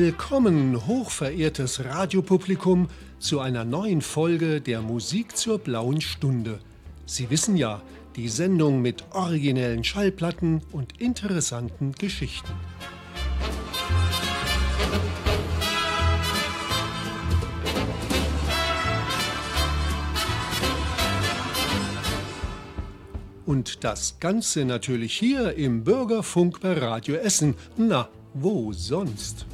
Willkommen, hochverehrtes Radiopublikum, zu einer neuen Folge der Musik zur blauen Stunde. Sie wissen ja, die Sendung mit originellen Schallplatten und interessanten Geschichten. Und das Ganze natürlich hier im Bürgerfunk bei Radio Essen. Na, wo sonst?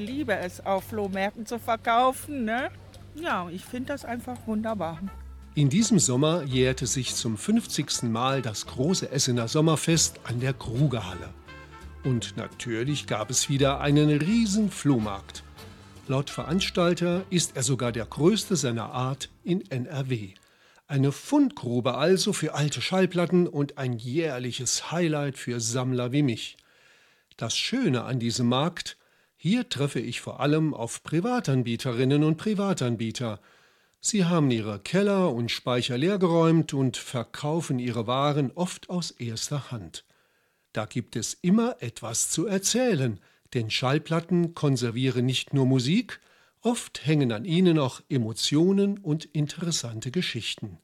Liebe es, auf Flohmärkten zu verkaufen. Ne? Ja, ich finde das einfach wunderbar. In diesem Sommer jährte sich zum 50. Mal das große Essener Sommerfest an der Krugerhalle. Und natürlich gab es wieder einen riesen Flohmarkt. Laut Veranstalter ist er sogar der größte seiner Art in NRW. Eine Fundgrube also für alte Schallplatten und ein jährliches Highlight für Sammler wie mich. Das Schöne an diesem Markt, hier treffe ich vor allem auf Privatanbieterinnen und Privatanbieter – Sie haben ihre Keller und Speicher leergeräumt und verkaufen ihre Waren oft aus erster Hand. Da gibt es immer etwas zu erzählen, denn Schallplatten konservieren nicht nur Musik, oft hängen an ihnen auch Emotionen und interessante Geschichten.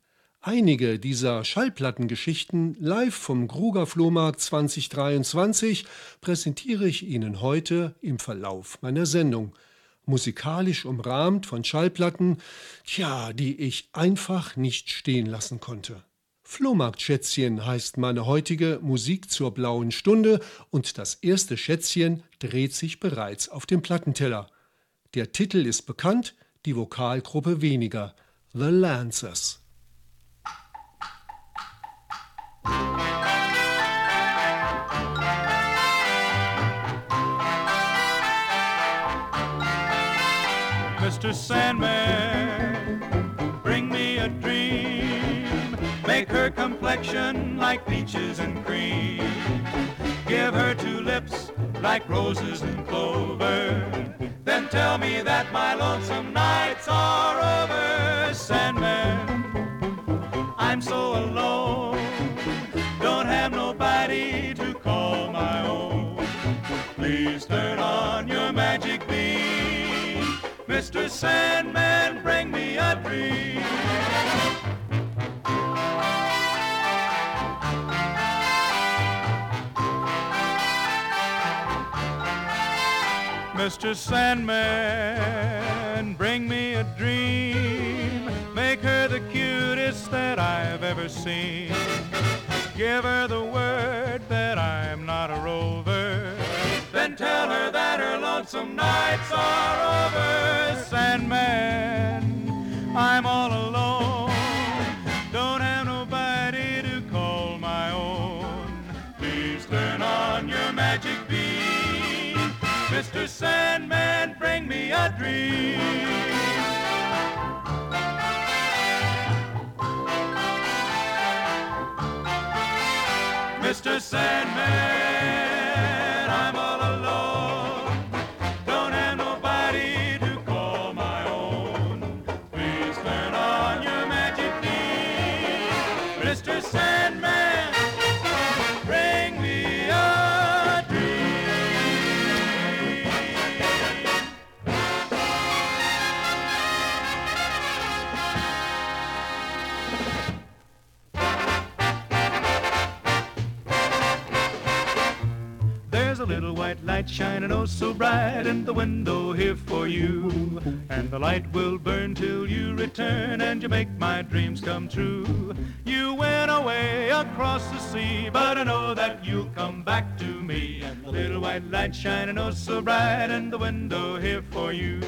Einige dieser Schallplattengeschichten live vom Gruger Flohmarkt 2023 präsentiere ich Ihnen heute im Verlauf meiner Sendung – musikalisch umrahmt von Schallplatten, tja, die ich einfach nicht stehen lassen konnte. Flohmarktschätzchen heißt meine heutige Musik zur blauen Stunde und das erste Schätzchen dreht sich bereits auf dem Plattenteller. Der Titel ist bekannt, die Vokalgruppe weniger. The Lancers. Mr. Sandman, bring me a dream. Make her complexion like peaches and cream. Give her two lips like roses and clover. Then tell me that my lonesome nights are over, Sandman. I'm so alone, don't have nobody to call my own. Please turn on your magic. Mr. Sandman, bring me a dream. Mr. Sandman, bring me a dream. Make her the cutest that I've ever seen. Give her the word that I'm. Tell her that her lonesome nights are over. Sandman, I'm all alone. Don't have nobody to call my own. Please turn on your magic beam. Mr. Sandman, bring me a dream. Mr. Sandman, light shining oh so bright in the window here for you. And the light will burn till you return and you make my dreams come true. You went away across the sea, but I know that you'll come back to me. And the little white light shining oh so bright in the window here for you.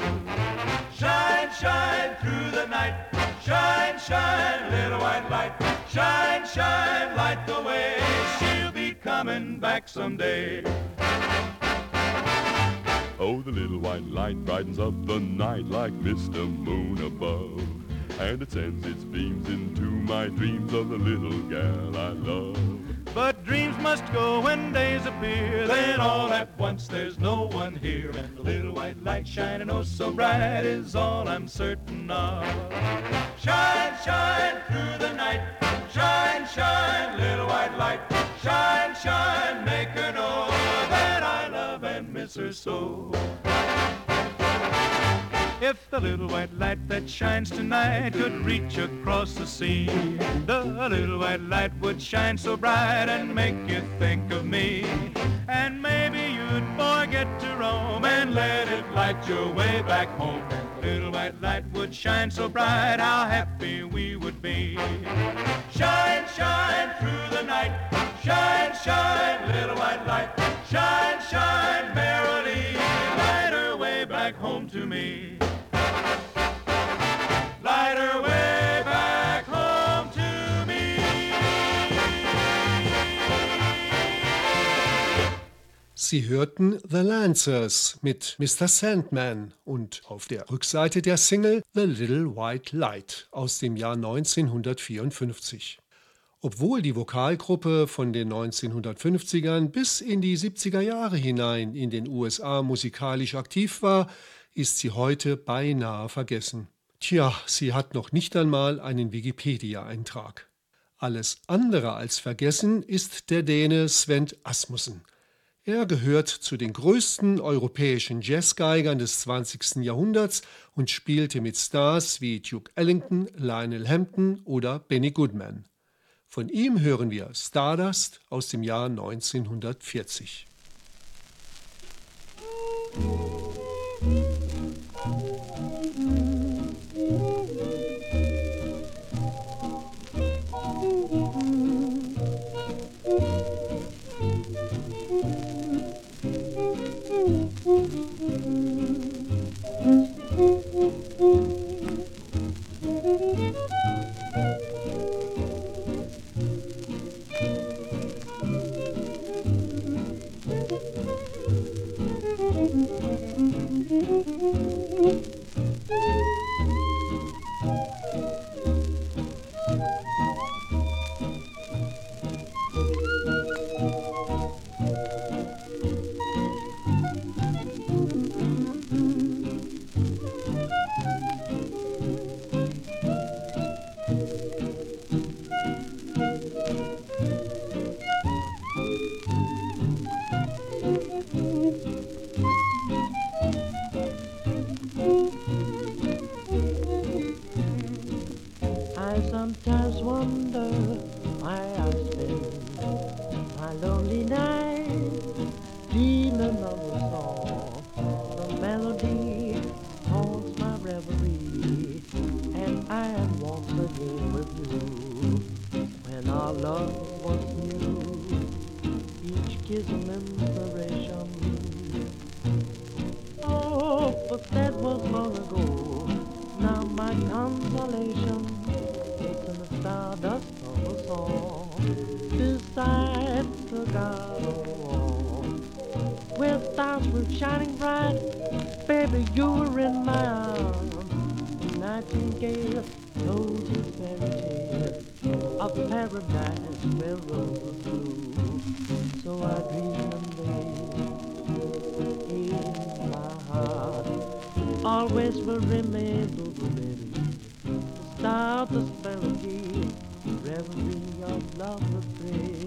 Shine, shine through the night. Shine, shine, little white light. Shine, shine, light the way. She'll be coming back someday. Oh, the little white light brightens up the night like Mr. Moon above. And it sends its beams into my dreams of the little gal I love. But dreams must go when days appear. Then all at once there's no one here. And the little white light shining oh so bright is all I'm certain of. Shine, shine through the night. Shine, shine, little white light. Shine, shine, make her so. If the little white light that shines tonight could reach across the sea, the little white light would shine so bright and make you think of me. And maybe you'd forget to roam and let it light your way back home. Little white light would shine so bright, how happy we would be. Shine, shine through the night. Shine, shine, little white light. Shine, shine merrily. Light her way back home to me. Light her way back home to me. Sie hörten The Lancers mit Mr. Sandman und auf der Rückseite der Single The Little White Light aus dem Jahr 1954. Obwohl die Vokalgruppe von den 1950ern bis in die 70er Jahre hinein in den USA musikalisch aktiv war, ist sie heute beinahe vergessen. Tja, sie hat noch nicht einmal einen Wikipedia-Eintrag. Alles andere als vergessen ist der Däne Sven Asmussen. Er gehört zu den größten europäischen Jazzgeigern des 20. Jahrhunderts und spielte mit Stars wie Duke Ellington, Lionel Hampton oder Benny Goodman. Von ihm hören wir Stardust aus dem Jahr 1940. I an inspiration. Oh, but that was long ago. Now my consolation is in the stardust of a song beside the garden wall, where stars were shining bright. Baby, you were in my arms. Nightingale told you fairy tale of paradise where always will remain Boogaloo. Start this melody, reverie of love refrain.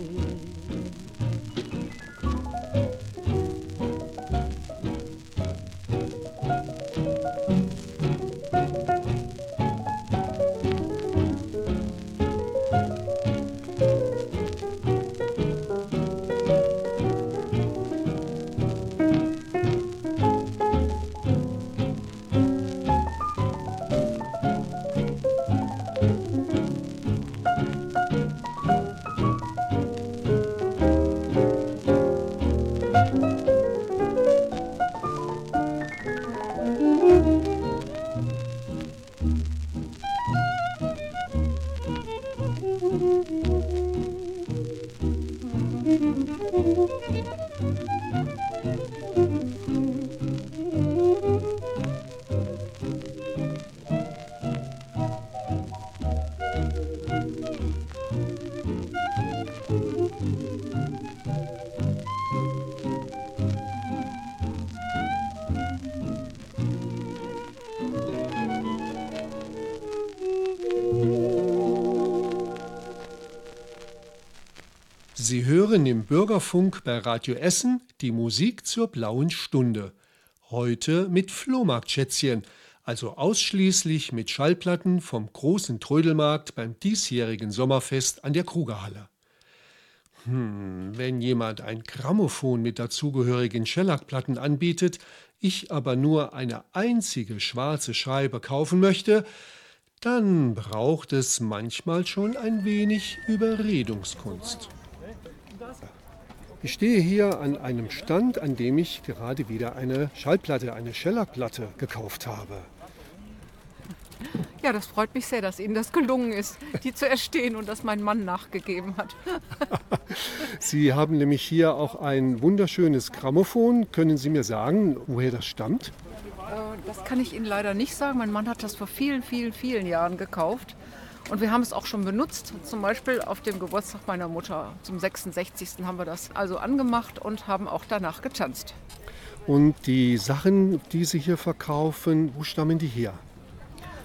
Sie hören im Bürgerfunk bei Radio Essen die Musik zur blauen Stunde. Heute mit Flohmarktschätzchen, also ausschließlich mit Schallplatten vom großen Trödelmarkt beim diesjährigen Sommerfest an der Krugerhalle. Hm, wenn jemand ein Grammophon mit dazugehörigen Schellackplatten anbietet, ich aber nur eine einzige schwarze Scheibe kaufen möchte, dann braucht es manchmal schon ein wenig Überredungskunst. Ich stehe hier an einem Stand, an dem ich gerade wieder eine Schallplatte, eine Schellackplatte gekauft habe. Ja, das freut mich sehr, dass Ihnen das gelungen ist, die zu erstehen und dass mein Mann nachgegeben hat. Sie haben nämlich hier auch ein wunderschönes Grammophon. Können Sie mir sagen, woher das stammt? Äh, das kann ich Ihnen leider nicht sagen. Mein Mann hat das vor vielen, vielen, vielen Jahren gekauft. Und wir haben es auch schon benutzt. Zum Beispiel auf dem Geburtstag meiner Mutter zum 66. haben wir das also angemacht und haben auch danach getanzt. Und die Sachen, die Sie hier verkaufen, wo stammen die her?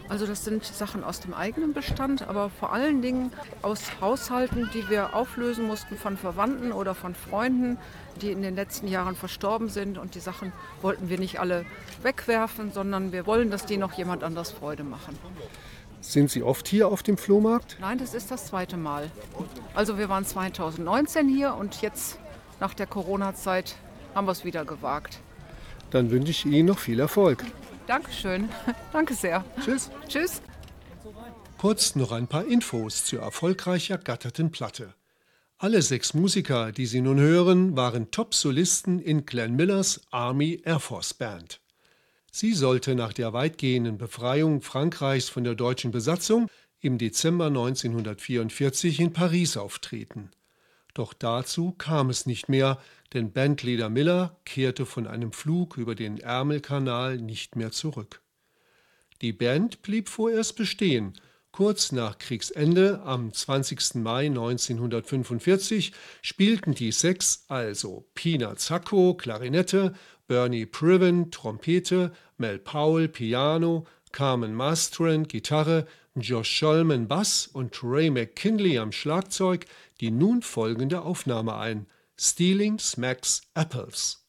Also das sind Sachen aus dem eigenen Bestand, aber vor allen Dingen aus Haushalten, die wir auflösen mussten von Verwandten oder von Freunden, die in den letzten Jahren verstorben sind. Und die Sachen wollten wir nicht alle wegwerfen, sondern wir wollen, dass die noch jemand anders Freude machen. Sind Sie oft hier auf dem Flohmarkt? Nein, das ist das zweite Mal. Also wir waren 2019 hier und jetzt nach der Corona-Zeit haben wir es wieder gewagt. Dann wünsche ich Ihnen noch viel Erfolg. Dankeschön. Danke sehr. Tschüss. Tschüss. Kurz noch ein paar Infos zur erfolgreich ergatterten Platte. Alle sechs Musiker, die Sie nun hören, waren Top-Solisten in Glenn Millers Army Air Force Band. Sie sollte nach der weitgehenden Befreiung Frankreichs von der deutschen Besatzung im Dezember 1944 in Paris auftreten. Doch dazu kam es nicht mehr, denn Bandleader Miller kehrte von einem Flug über den Ärmelkanal nicht mehr zurück. Die Band blieb vorerst bestehen. Kurz nach Kriegsende, am 20. Mai 1945, spielten die sechs also Pina Zacco, Klarinette, Bernie Priven, Trompete, Mel Powell, Piano, Carmen Mastren, Gitarre, Josh Scholman, Bass und Ray McKinley am Schlagzeug die nun folgende Aufnahme ein. Stealing Smacks Apples.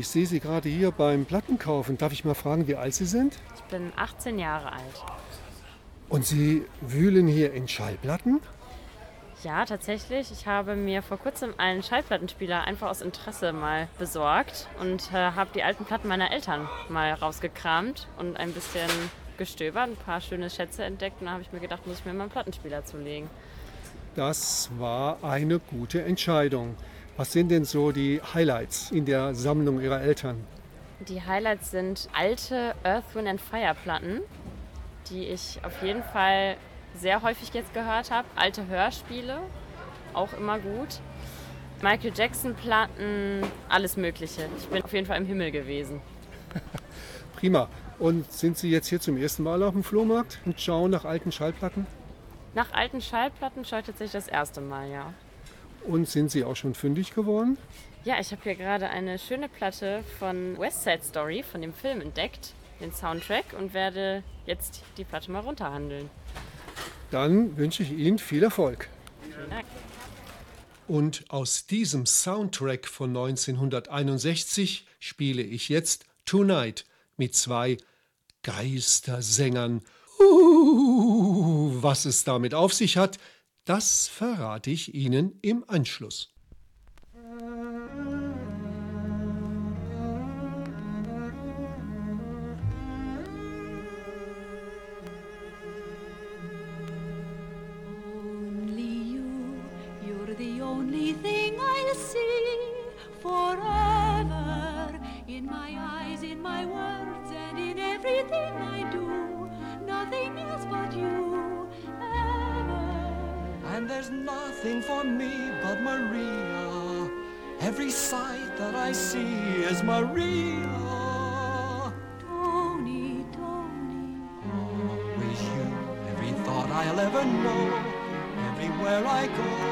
Ich sehe Sie gerade hier beim Plattenkaufen. Darf ich mal fragen, wie alt Sie sind? Ich bin 18 Jahre alt. Und Sie wühlen hier in Schallplatten? Ja, tatsächlich. Ich habe mir vor kurzem einen Schallplattenspieler einfach aus Interesse mal besorgt und äh, habe die alten Platten meiner Eltern mal rausgekramt und ein bisschen gestöbert, ein paar schöne Schätze entdeckt. Und da habe ich mir gedacht, muss ich mir mal einen Plattenspieler zulegen. Das war eine gute Entscheidung. Was sind denn so die Highlights in der Sammlung Ihrer Eltern? Die Highlights sind alte Earth, Wind and Fire Platten, die ich auf jeden Fall sehr häufig jetzt gehört habe. Alte Hörspiele, auch immer gut. Michael Jackson Platten, alles Mögliche. Ich bin auf jeden Fall im Himmel gewesen. Prima. Und sind Sie jetzt hier zum ersten Mal auf dem Flohmarkt und schauen nach alten Schallplatten? Nach alten Schallplatten schaue ich tatsächlich das erste Mal, ja. Und sind Sie auch schon fündig geworden? Ja, ich habe hier gerade eine schöne Platte von West Side Story, von dem Film entdeckt, den Soundtrack, und werde jetzt die Platte mal runterhandeln. Dann wünsche ich Ihnen viel Erfolg. Vielen Dank. Und aus diesem Soundtrack von 1961 spiele ich jetzt Tonight mit zwei Geistersängern. Uh, was es damit auf sich hat, das verrate ich Ihnen im Anschluss. Nothing for me but Maria. Every sight that I see is Maria. Tony, Tony. Always you, every thought I'll ever know. Everywhere I go,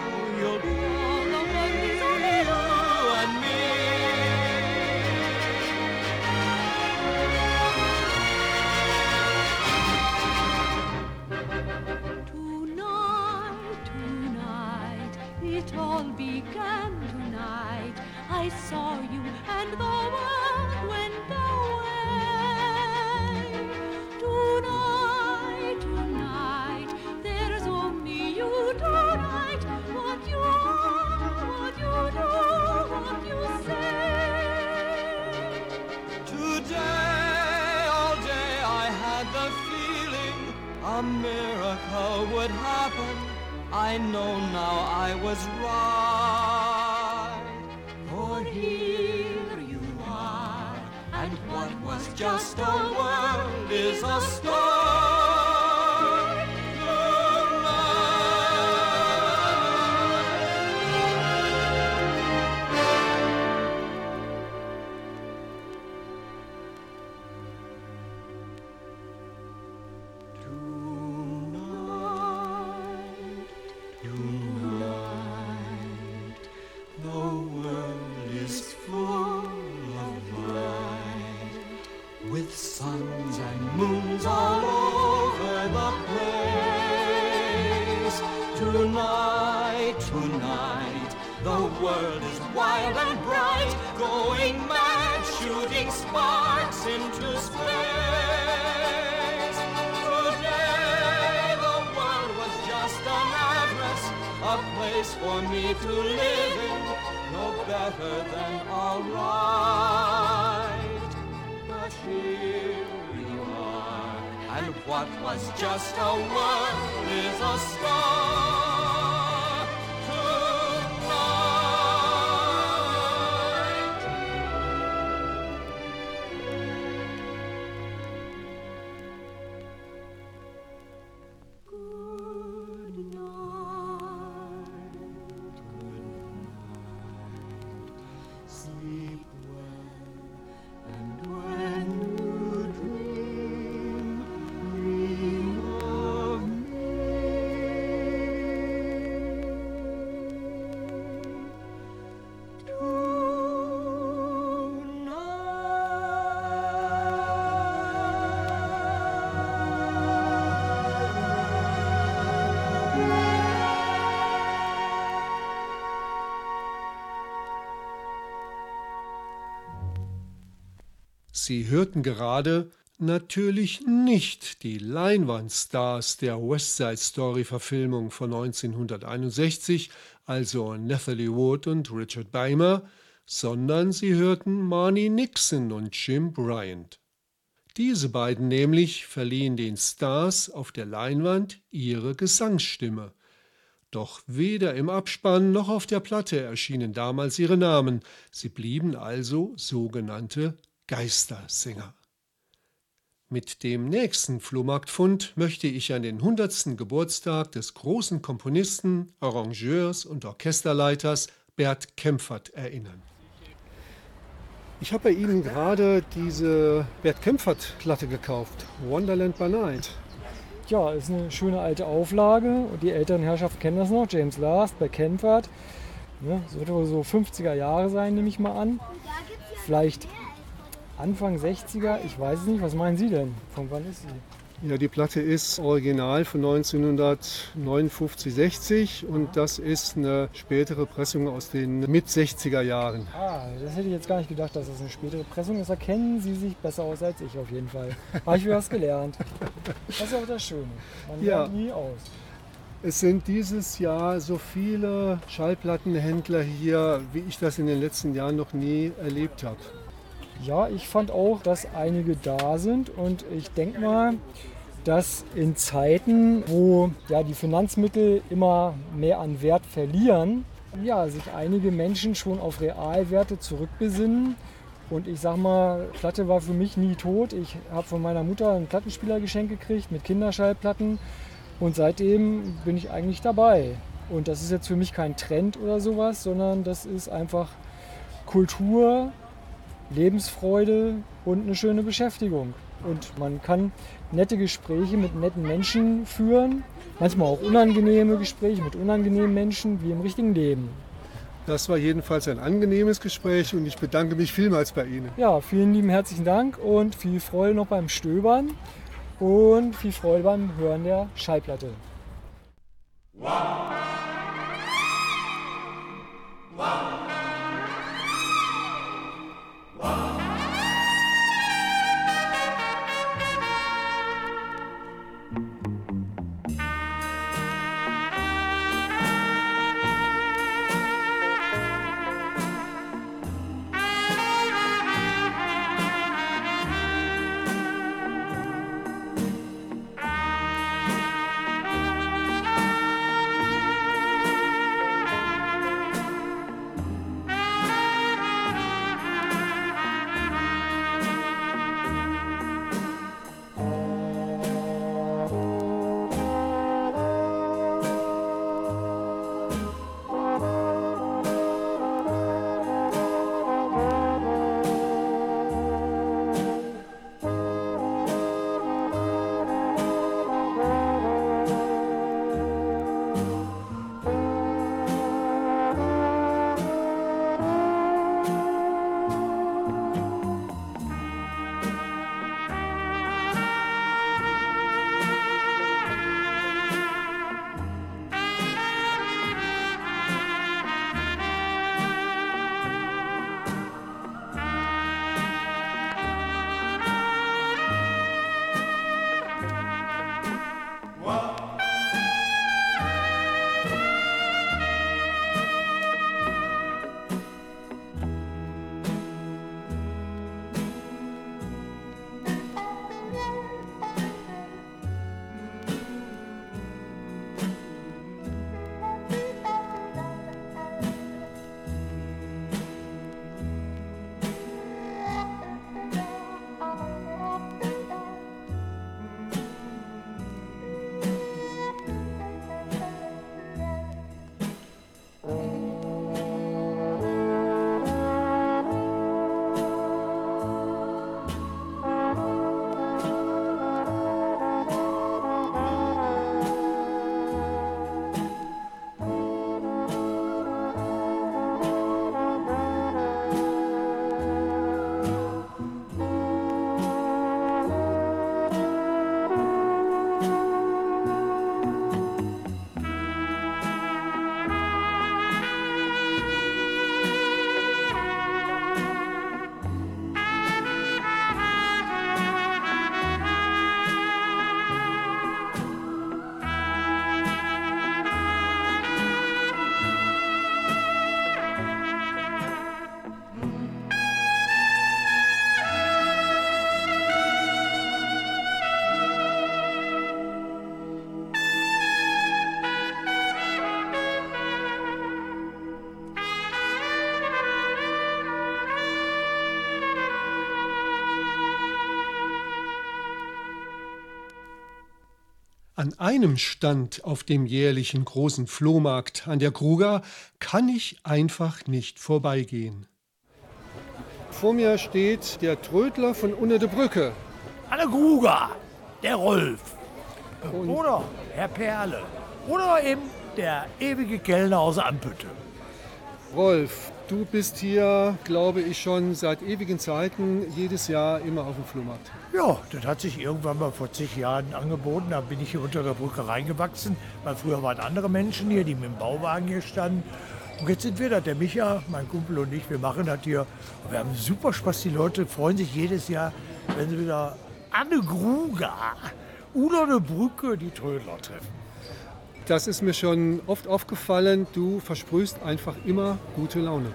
Sie hörten gerade natürlich nicht die Leinwandstars der West Side Story Verfilmung von 1961, also Nathalie Wood und Richard Beimer, sondern sie hörten Marnie Nixon und Jim Bryant. Diese beiden nämlich verliehen den Stars auf der Leinwand ihre Gesangsstimme. Doch weder im Abspann noch auf der Platte erschienen damals ihre Namen, sie blieben also sogenannte Geistersänger. Mit dem nächsten Flohmarktfund möchte ich an den 100. Geburtstag des großen Komponisten, Arrangeurs und Orchesterleiters Bert Kempfert erinnern. Ich habe bei Ihnen gerade diese Bert Kempfert-Platte gekauft, Wonderland by Night. Ja, ist eine schöne alte Auflage und die älteren Herrschaften kennen das noch. James Last bei Kempfert. Ne, sollte wohl so 50er Jahre sein, nehme ich mal an. Vielleicht Anfang 60er, ich weiß es nicht. Was meinen Sie denn? Von wann ist sie? Ja, die Platte ist original von 1959, 60 und das ist eine spätere Pressung aus den Mit-60er Jahren. Ah, das hätte ich jetzt gar nicht gedacht, dass das eine spätere Pressung ist. Da kennen Sie sich besser aus als ich auf jeden Fall. Habe ich wieder was gelernt. Das ist auch das Schöne. Man Ja. lernt nie aus. Es sind dieses Jahr so viele Schallplattenhändler hier, wie ich das in den letzten Jahren noch nie erlebt habe. Ja, ich fand auch, dass einige da sind und ich denke mal, dass in Zeiten, wo ja, die Finanzmittel immer mehr an Wert verlieren, ja, sich einige Menschen schon auf Realwerte zurückbesinnen. Und ich sag mal, Platte war für mich nie tot. Ich habe von meiner Mutter einen Plattenspieler geschenkt gekriegt mit Kinderschallplatten und seitdem bin ich eigentlich dabei. Und das ist jetzt für mich kein Trend oder sowas, sondern das ist einfach Kultur, Lebensfreude und eine schöne Beschäftigung. Und man kann nette Gespräche mit netten Menschen führen, manchmal auch unangenehme Gespräche mit unangenehmen Menschen, wie im richtigen Leben. Das war jedenfalls ein angenehmes Gespräch und ich bedanke mich vielmals bei Ihnen. Ja, vielen lieben herzlichen Dank und viel Freude noch beim Stöbern und viel Freude beim Hören der Schallplatte. Thank An einem Stand auf dem jährlichen großen Flohmarkt an der Kruger kann ich einfach nicht vorbeigehen. Vor mir steht der Trödler von unter der Brücke. Anne Gruger, der Rolf. Oder Herr Perle. Oder eben der ewige Kellner aus Ampütte. Rolf, du bist hier, glaube ich, schon seit ewigen Zeiten jedes Jahr immer auf dem Flohmarkt. Ja, das hat sich irgendwann mal vor zig Jahren angeboten. Da bin ich hier unter der Brücke reingewachsen, weil früher waren andere Menschen hier, die mit dem Bauwagen hier standen. Und jetzt sind wir das, der Micha, mein Kumpel und ich, wir machen das hier. Wir haben super Spaß. Die Leute freuen sich jedes Jahr, wenn sie wieder Anne Gruger oder eine Brücke die Trödler treffen. Das ist mir schon oft aufgefallen. Du versprühst einfach immer gute Laune.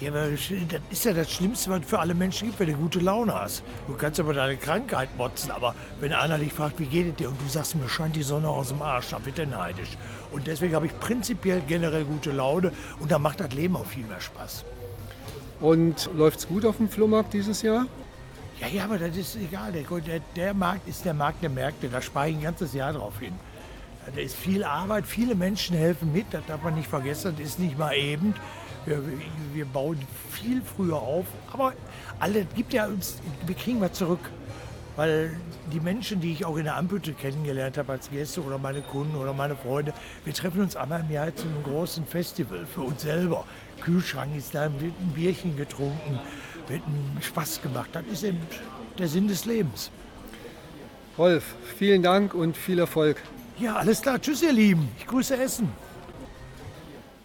Ja, aber das ist ja das Schlimmste, was für alle Menschen gibt, wenn du gute Laune hast. Du kannst aber deine Krankheit motzen, aber wenn einer dich fragt, wie geht es dir, und du sagst, mir scheint die Sonne aus dem Arsch, dann wird er neidisch. Und deswegen habe ich prinzipiell generell gute Laune und da macht das Leben auch viel mehr Spaß. Und läuft's gut auf dem Flohmarkt dieses Jahr? Ja, ja, aber das ist egal. Der, der Markt ist der Markt der Märkte, da spare ich ein ganzes Jahr drauf hin. Da ist viel Arbeit, viele Menschen helfen mit, das darf man nicht vergessen, das ist nicht mal eben. Wir, wir bauen viel früher auf, aber alle gibt ja uns, wir kriegen was zurück. Weil die Menschen, die ich auch in der Ampütte kennengelernt habe als Gäste oder meine Kunden oder meine Freunde, wir treffen uns einmal im Jahr zu einem großen Festival für uns selber. Kühlschrank ist da, wird ein Bierchen getrunken, wird ein Spaß gemacht. Das ist eben der Sinn des Lebens. Rolf, vielen Dank und viel Erfolg. Ja, alles klar. Tschüss, ihr Lieben. Ich grüße Essen.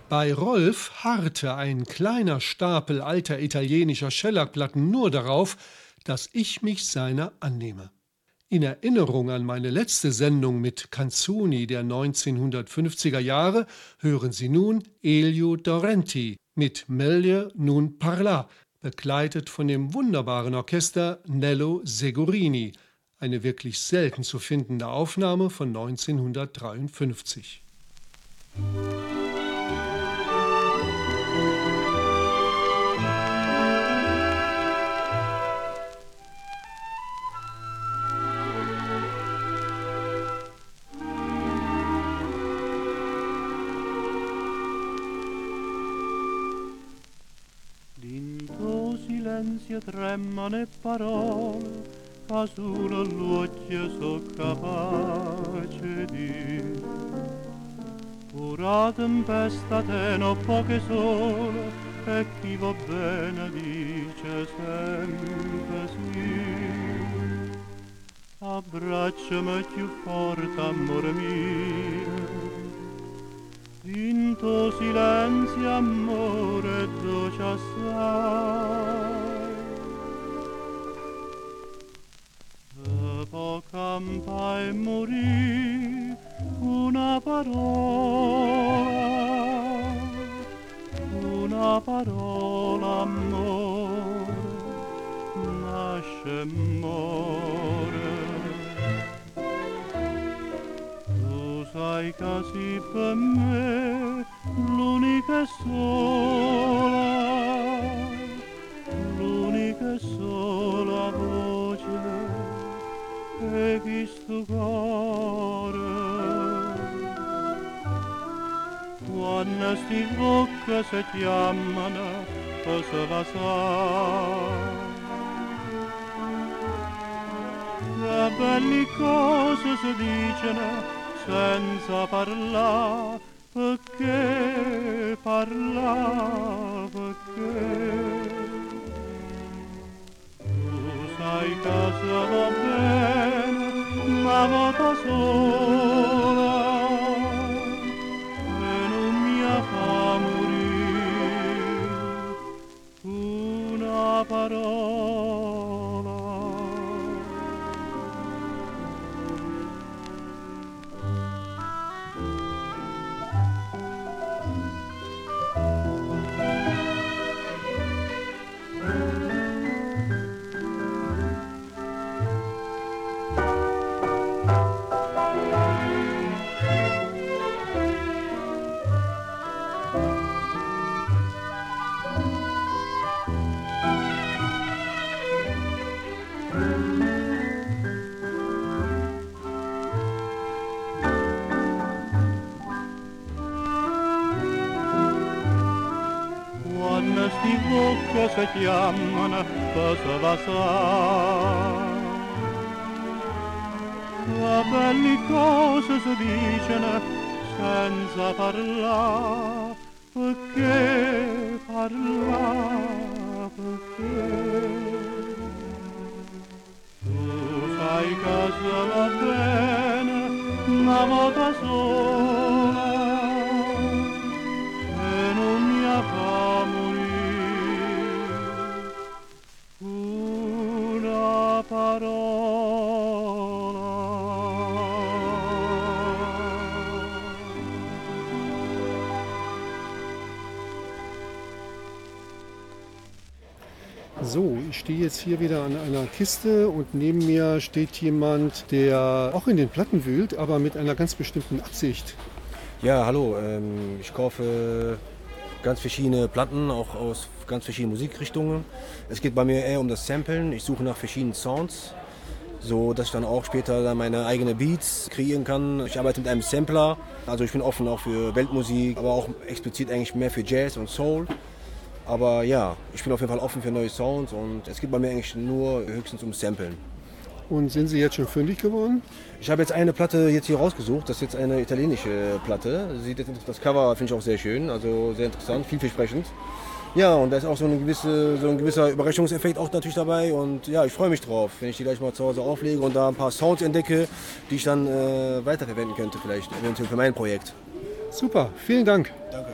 Bei Rolf harrte ein kleiner Stapel alter italienischer Schellackplatten nur darauf, dass ich mich seiner annehme. In Erinnerung an meine letzte Sendung mit Canzoni der 1950er Jahre hören Sie nun Elio Dorenti mit Meglio non parla, begleitet von dem wunderbaren Orchester Nello Segurini, eine wirklich selten zu findende Aufnahme von 1953. In tuo silenzio tremano le parole, casulo l'occhio so capace di. Ora tempesta te no poche sole, e chi va bene dice sempre sì. Abbracciami più forte, amore mio, in tuo silenzio, amore, dolce assai. E poi campa e morì una parola, una parola, amore, nasce e muore. Tu sai casi per me l'unica sola, l'unica sola voce che. Quando sti bocca si chiamano, cosa la sa? Che belle cose si dicono senza parlare, perché parlare, perché? Tu sai vota sola e non mi fa morire una parola. să cheamănă păsăla sa. Appellicoso si dicono senza parlare, perché parlare, perché? Tu sai che se va bene, hier wieder an einer Kiste und neben mir steht jemand, der auch in den Platten wühlt, aber mit einer ganz bestimmten Absicht. Ja, hallo. Ähm, ich kaufe ganz verschiedene Platten, auch aus ganz verschiedenen Musikrichtungen. Es geht bei mir eher um das Samplen. Ich suche nach verschiedenen Sounds, so dass ich dann auch später dann meine eigenen Beats kreieren kann. Ich arbeite mit einem Sampler, also ich bin offen auch für Weltmusik, aber auch explizit eigentlich mehr für Jazz und Soul. Aber ja, ich bin auf jeden Fall offen für neue Sounds und es geht bei mir eigentlich nur höchstens um Samplen. Und sind Sie jetzt schon fündig geworden? Ich habe jetzt eine Platte jetzt hier rausgesucht. Das ist jetzt eine italienische Platte. Sieht jetzt, das Cover finde ich auch sehr schön, also sehr interessant, vielversprechend. Ja, und da ist auch so, gewisse, so ein gewisser Überraschungseffekt auch natürlich dabei. Und ja, ich freue mich drauf, wenn ich die gleich mal zu Hause auflege und da ein paar Sounds entdecke, die ich dann äh, weiterverwenden könnte, vielleicht eventuell für mein Projekt. Super, vielen Dank. Danke.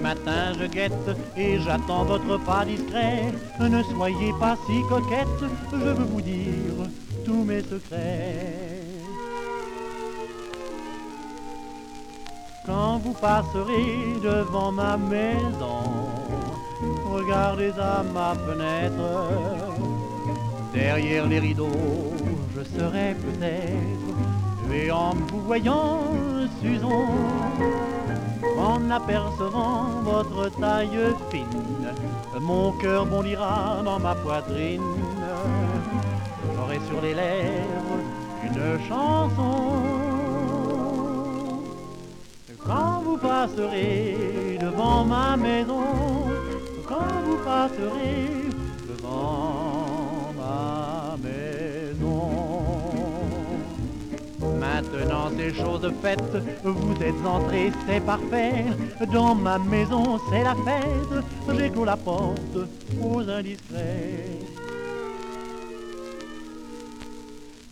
Matins je guette et j'attends votre pas discret. Ne soyez pas si coquette, je veux vous dire tous mes secrets. Quand vous passerez devant ma maison, regardez à ma fenêtre. Derrière les rideaux, je serai peut-être, et en vous voyant, Susan, en apercevant votre taille fine, mon cœur bondira dans ma poitrine. J'aurai sur les lèvres une chanson. Quand vous passerez devant ma maison, quand vous passerez chose faite, vous êtes entrés, c'est parfait. Dans ma maison c'est la fête, j'ai la porte aux indiscrets.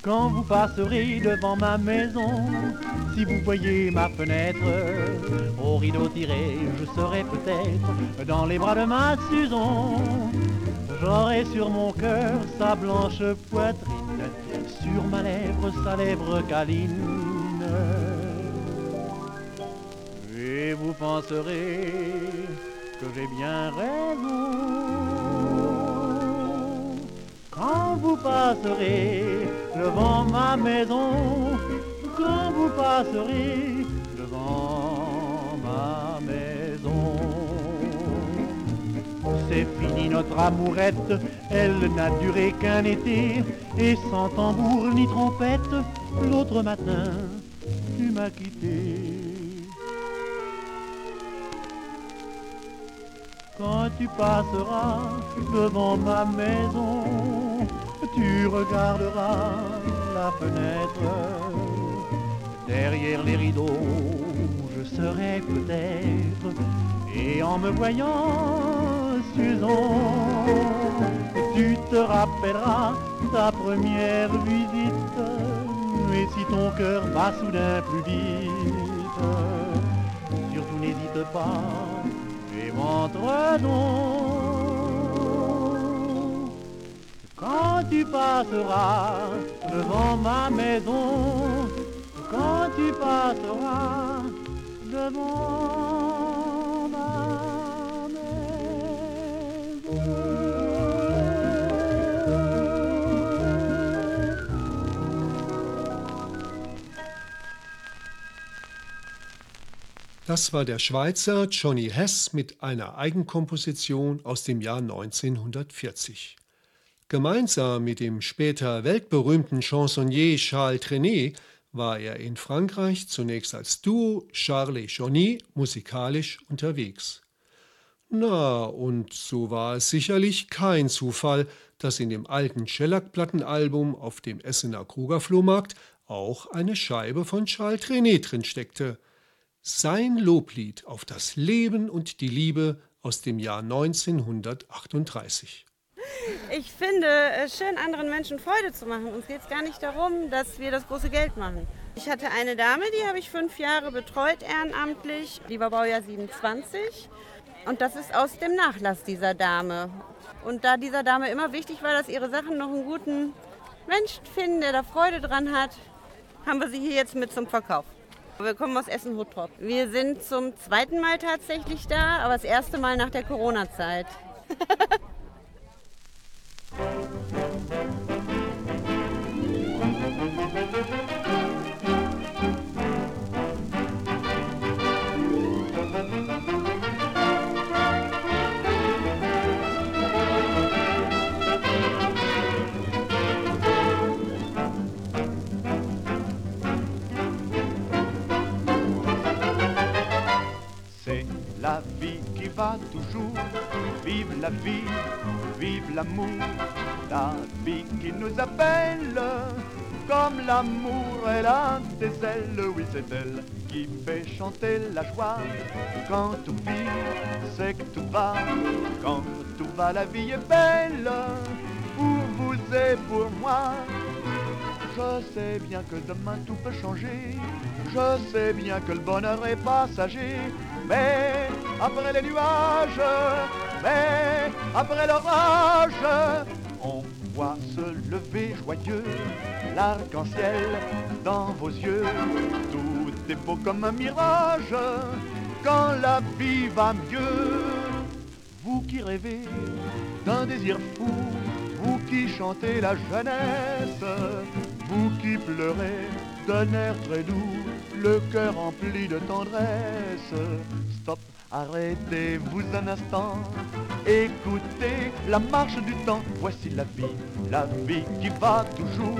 Quand vous passerez devant ma maison, si vous voyez ma fenêtre, au rideau tiré, je serai peut-être dans les bras de ma Susan. J'aurai sur mon cœur sa blanche poitrine, sur ma lèvre sa lèvre câline. Vous penserez que j'ai bien raison. Quand vous passerez devant ma maison, quand vous passerez devant ma maison. C'est fini notre amourette, elle n'a duré qu'un été, et sans tambour ni trompette, l'autre matin, tu m'as quitté. Quand tu passeras devant ma maison, tu regarderas la fenêtre. Derrière les rideaux, je serai peut-être, et en me voyant, Susan, tu te rappelleras ta première visite, et si ton cœur bat soudain plus vite, surtout n'hésite pas montre donc. Quand tu passeras devant ma maison, quand tu passeras devant Das war der Schweizer Johnny Hess mit einer Eigenkomposition aus dem Jahr 1940. Gemeinsam mit dem später weltberühmten Chansonnier Charles Trenet war er in Frankreich zunächst als Duo Charles Johnny musikalisch unterwegs. Na, und so war es sicherlich kein Zufall, dass in dem alten Shellac-Plattenalbum auf dem Essener Kruger Flohmarkt auch eine Scheibe von Charles Trenet drin steckte. Sein Loblied auf das Leben und die Liebe aus dem Jahr 1938. Ich finde es schön, anderen Menschen Freude zu machen. Uns geht es gar nicht darum, dass wir das große Geld machen. Ich hatte eine Dame, die habe ich fünf Jahre betreut ehrenamtlich. Die war Baujahr 27. Und das ist aus dem Nachlass dieser Dame. Und da dieser Dame immer wichtig war, dass ihre Sachen noch einen guten Menschen finden, der da Freude dran hat, haben wir sie hier jetzt mit zum Verkauf. Wir kommen aus Essen-Huttrop. Wir sind zum zweiten Mal tatsächlich da, aber das erste Mal nach der Corona-Zeit. la vie, vive l'amour. La vie qui nous appelle. Comme l'amour, elle a des ailes. Oui, c'est elle qui fait chanter la joie. Quand tout vit, c'est que tout va. Quand tout va, la vie est belle. Pour vous et pour moi. Je sais bien que demain tout peut changer. Je sais bien que le bonheur est passager. Mais après les nuages, mais après l'orage, on voit se lever joyeux l'arc-en-ciel dans vos yeux. Tout est beau comme un mirage quand la vie va mieux. Vous qui rêvez d'un désir fou, vous qui chantez la jeunesse, vous qui pleurez d'un air très doux, le cœur rempli de tendresse. Stop, arrêtez-vous un instant, écoutez la marche du temps. Voici la vie, la vie qui va toujours.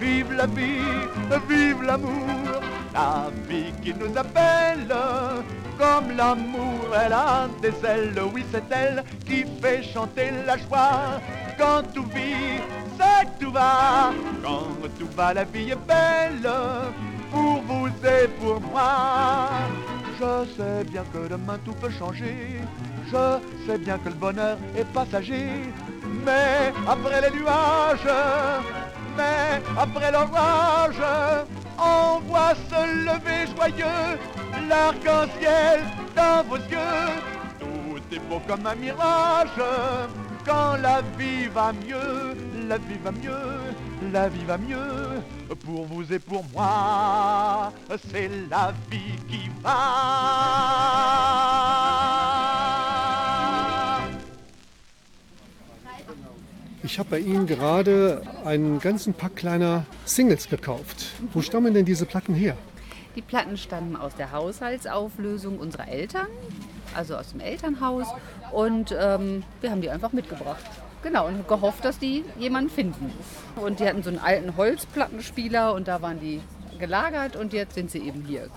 Vive la vie, vive l'amour, la vie qui nous appelle. Comme l'amour, elle a des ailes, oui c'est elle qui fait chanter la joie. Quand tout vit, c'est tout va. Quand tout va, la vie est belle. Pour vous et pour moi. Je sais bien que demain tout peut changer. Je sais bien que le bonheur est passager. Mais après les nuages, mais après l'orage, on voit se lever joyeux l'arc-en-ciel dans vos yeux. Tout est beau comme un mirage. Quand la vie va mieux, la vie va mieux, la vie va mieux. Pour vous et pour moi, c'est la vie qui va. Ich habe bei Ihnen gerade einen ganzen Pack kleiner Singles gekauft. Wo stammen denn diese Platten her? Die Platten stammen aus der Haushaltsauflösung unserer Eltern, also aus dem Elternhaus. Und ähm, wir haben die einfach mitgebracht. Genau, und gehofft, dass die jemanden finden. Und die hatten so einen alten Holzplattenspieler und da waren die gelagert und jetzt sind sie eben hier.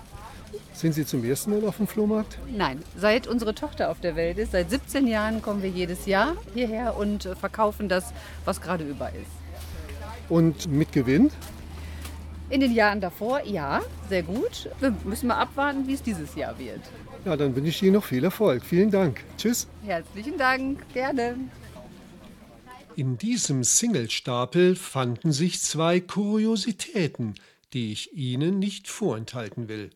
Sind Sie zum ersten Mal auf dem Flohmarkt? Nein, seit unsere Tochter auf der Welt ist, seit 17 Jahren kommen wir jedes Jahr hierher und äh, verkaufen das, was gerade über ist. Und mit Gewinn? In den Jahren davor, ja, sehr gut. Wir müssen mal abwarten, wie es dieses Jahr wird. Ja, dann wünsche ich Ihnen noch viel Erfolg. Vielen Dank. Tschüss. Herzlichen Dank, gerne. In diesem Singlestapel fanden sich zwei Kuriositäten, die ich Ihnen nicht vorenthalten will.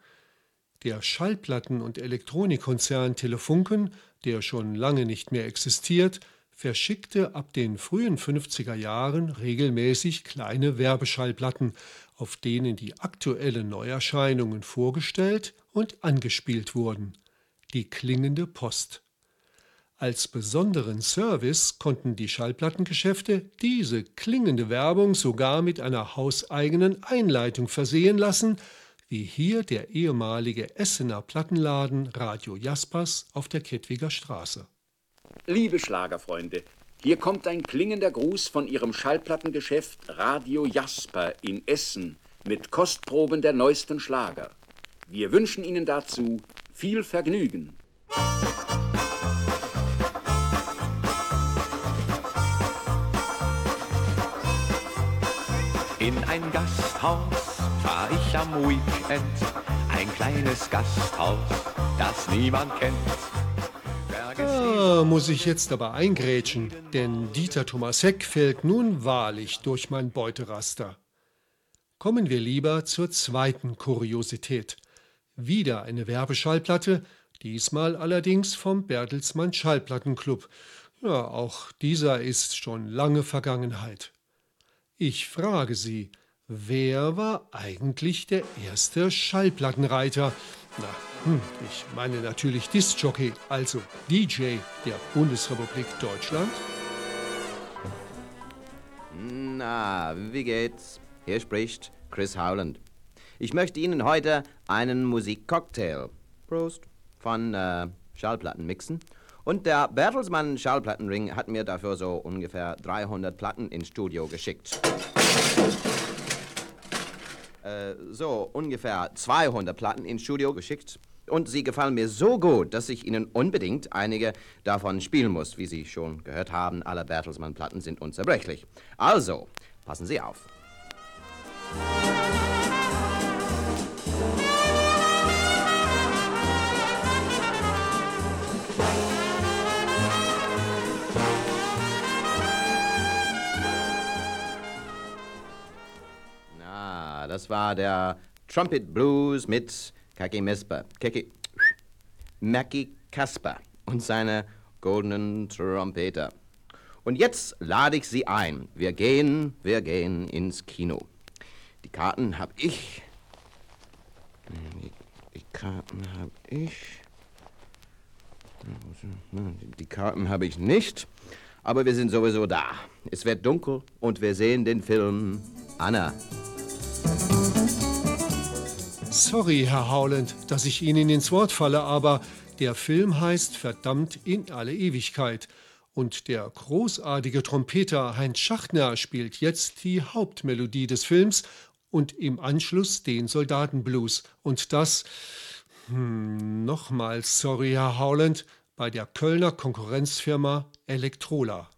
Der Schallplatten- und Elektronikkonzern Telefunken, der schon lange nicht mehr existiert, verschickte ab den frühen 50er Jahren regelmäßig kleine Werbeschallplatten, auf denen die aktuellen Neuerscheinungen vorgestellt und angespielt wurden. Die klingende Post. Als besonderen Service konnten die Schallplattengeschäfte diese klingende Werbung sogar mit einer hauseigenen Einleitung versehen lassen, wie hier der ehemalige Essener Plattenladen Radio Jaspers auf der Kettwiger Straße. Liebe Schlagerfreunde, hier kommt ein klingender Gruß von Ihrem Schallplattengeschäft Radio Jasper in Essen mit Kostproben der neuesten Schlager. Wir wünschen Ihnen dazu viel Vergnügen. Gasthaus fahr ich am Weekend, ein kleines Gasthaus, das niemand kennt. Ah, muss ich jetzt aber eingrätschen, denn Dieter Thomas Heck fällt nun wahrlich durch mein Beuteraster. Kommen wir lieber zur zweiten Kuriosität. Wieder eine Werbeschallplatte, diesmal allerdings vom Bertelsmann Schallplattenclub. Ja, auch dieser ist schon lange Vergangenheit. Ich frage Sie, wer war eigentlich der erste Schallplattenreiter? Na, hm, ich meine natürlich Discjockey, also DJ der Bundesrepublik Deutschland. Na, wie geht's? Hier spricht Chris Howland. Ich möchte Ihnen heute einen Musikcocktail, Prost, von äh, Schallplatten mixen. Und der Bertelsmann Schallplattenring hat mir dafür so ungefähr 300 Platten ins Studio geschickt. Äh, so ungefähr 200 Platten ins Studio geschickt. Und sie gefallen mir so gut, dass ich Ihnen unbedingt einige davon spielen muss. Wie Sie schon gehört haben, alle Bertelsmann-Platten sind unzerbrechlich. Also, passen Sie auf. Na, das war der Trumpet Blues mit Kaki Mesper. Kaki. Mackie Kasper und seine goldenen Trompeter. Und jetzt lade ich Sie ein. Wir gehen, wir gehen ins Kino. Die Karten hab ich. Die, Karten hab ich. Die Karten habe ich nicht, aber wir sind sowieso da. Es wird dunkel und wir sehen den Film Anna. Sorry, Herr Howland, dass ich Ihnen ins Wort falle, aber der Film heißt verdammt in alle Ewigkeit. Und der großartige Trompeter Heinz Schachtner spielt jetzt die Hauptmelodie des Films und im Anschluss den Soldatenblues. Und das, hm, nochmals sorry, Herr Howland, bei der Kölner Konkurrenzfirma Elektrola.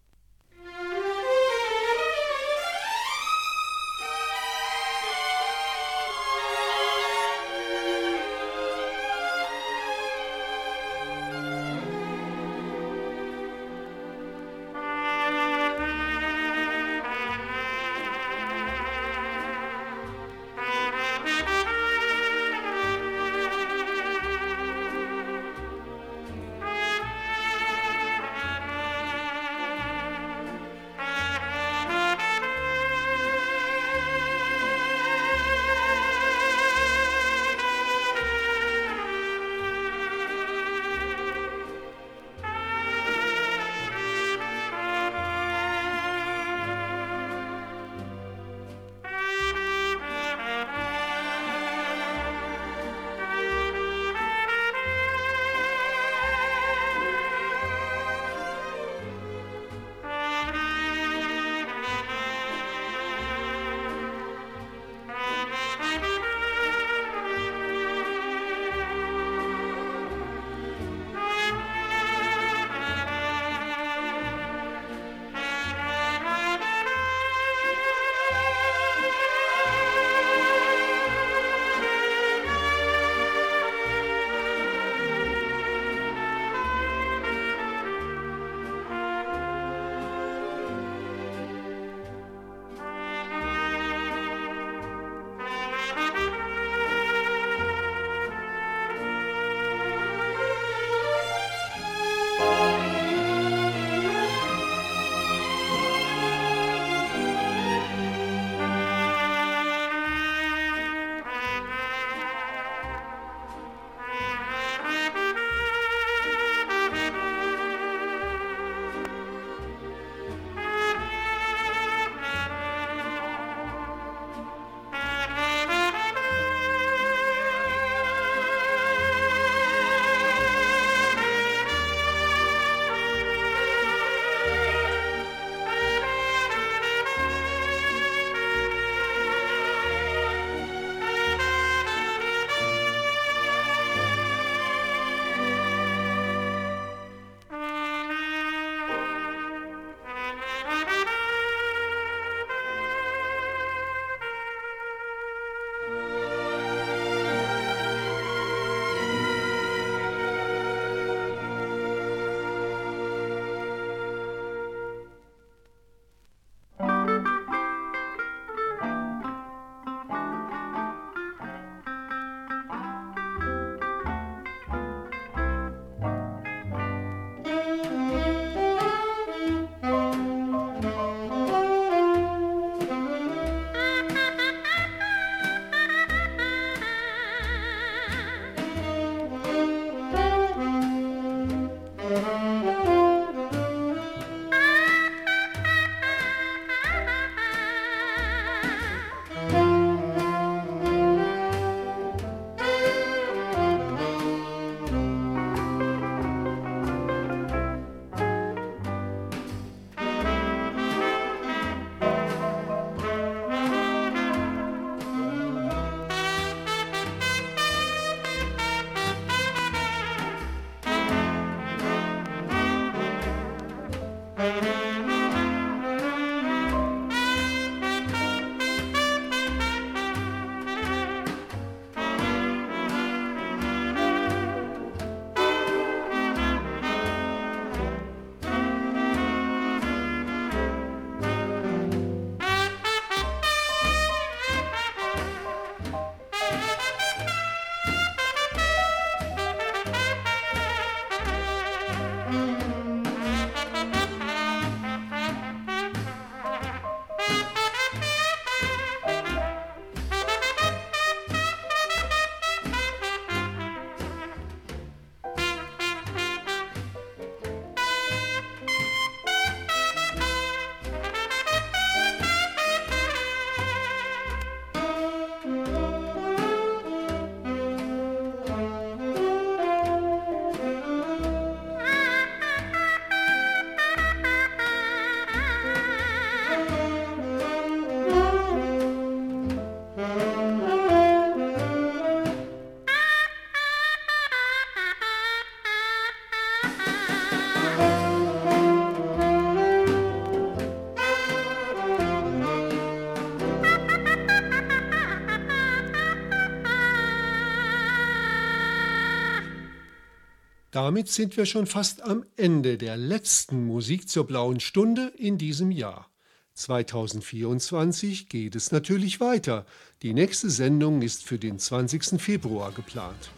Damit sind wir schon fast am Ende der letzten Musik zur blauen Stunde in diesem Jahr. 2024 geht es natürlich weiter. Die nächste Sendung ist für den 20. Februar geplant.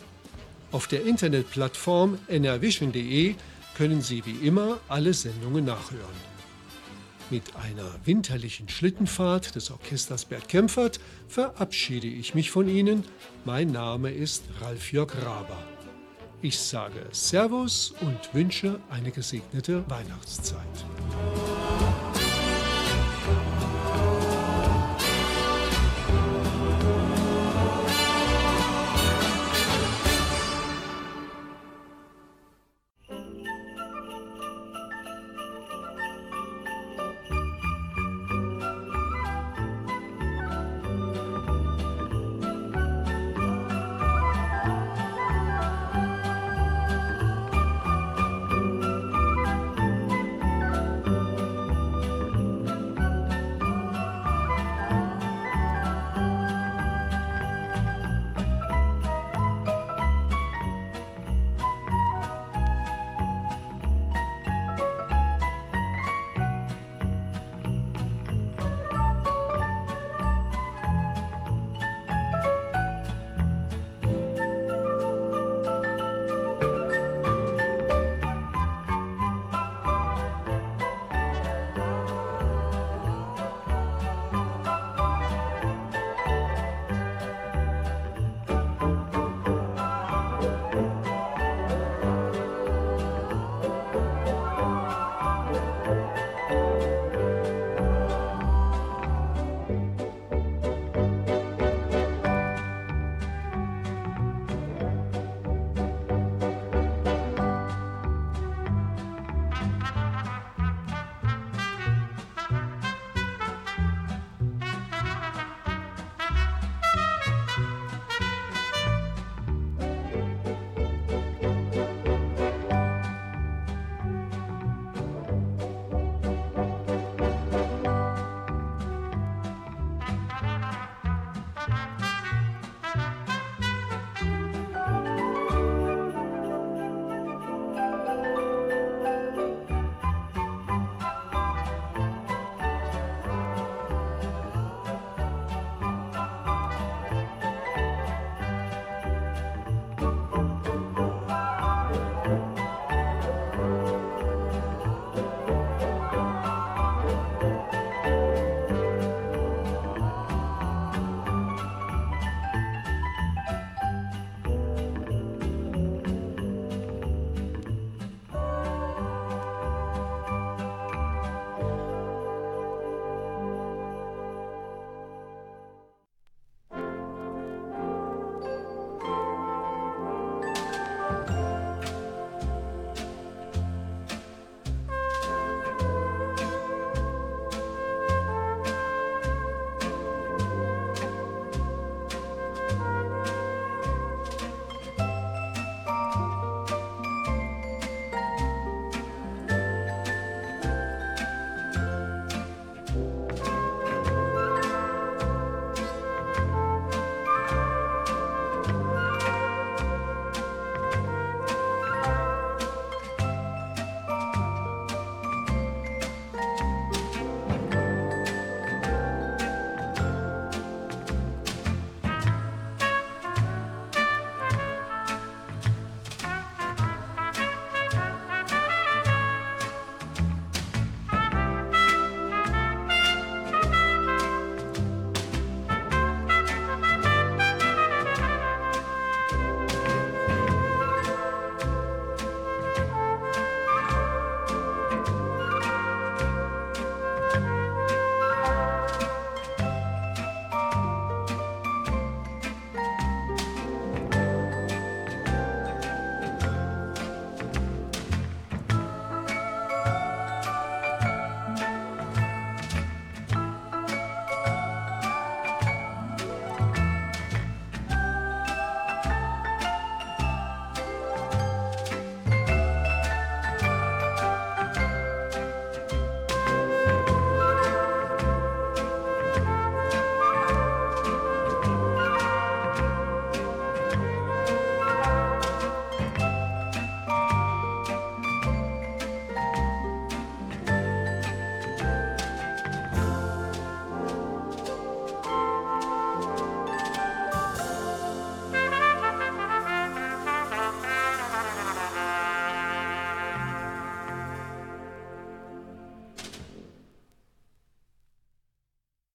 Auf der Internetplattform nrvision.de können Sie wie immer alle Sendungen nachhören. Mit einer winterlichen Schlittenfahrt des Orchesters Bert Kempfert verabschiede ich mich von Ihnen. Mein Name ist Ralf Jörg Raber. Ich sage Servus und wünsche eine gesegnete Weihnachtszeit.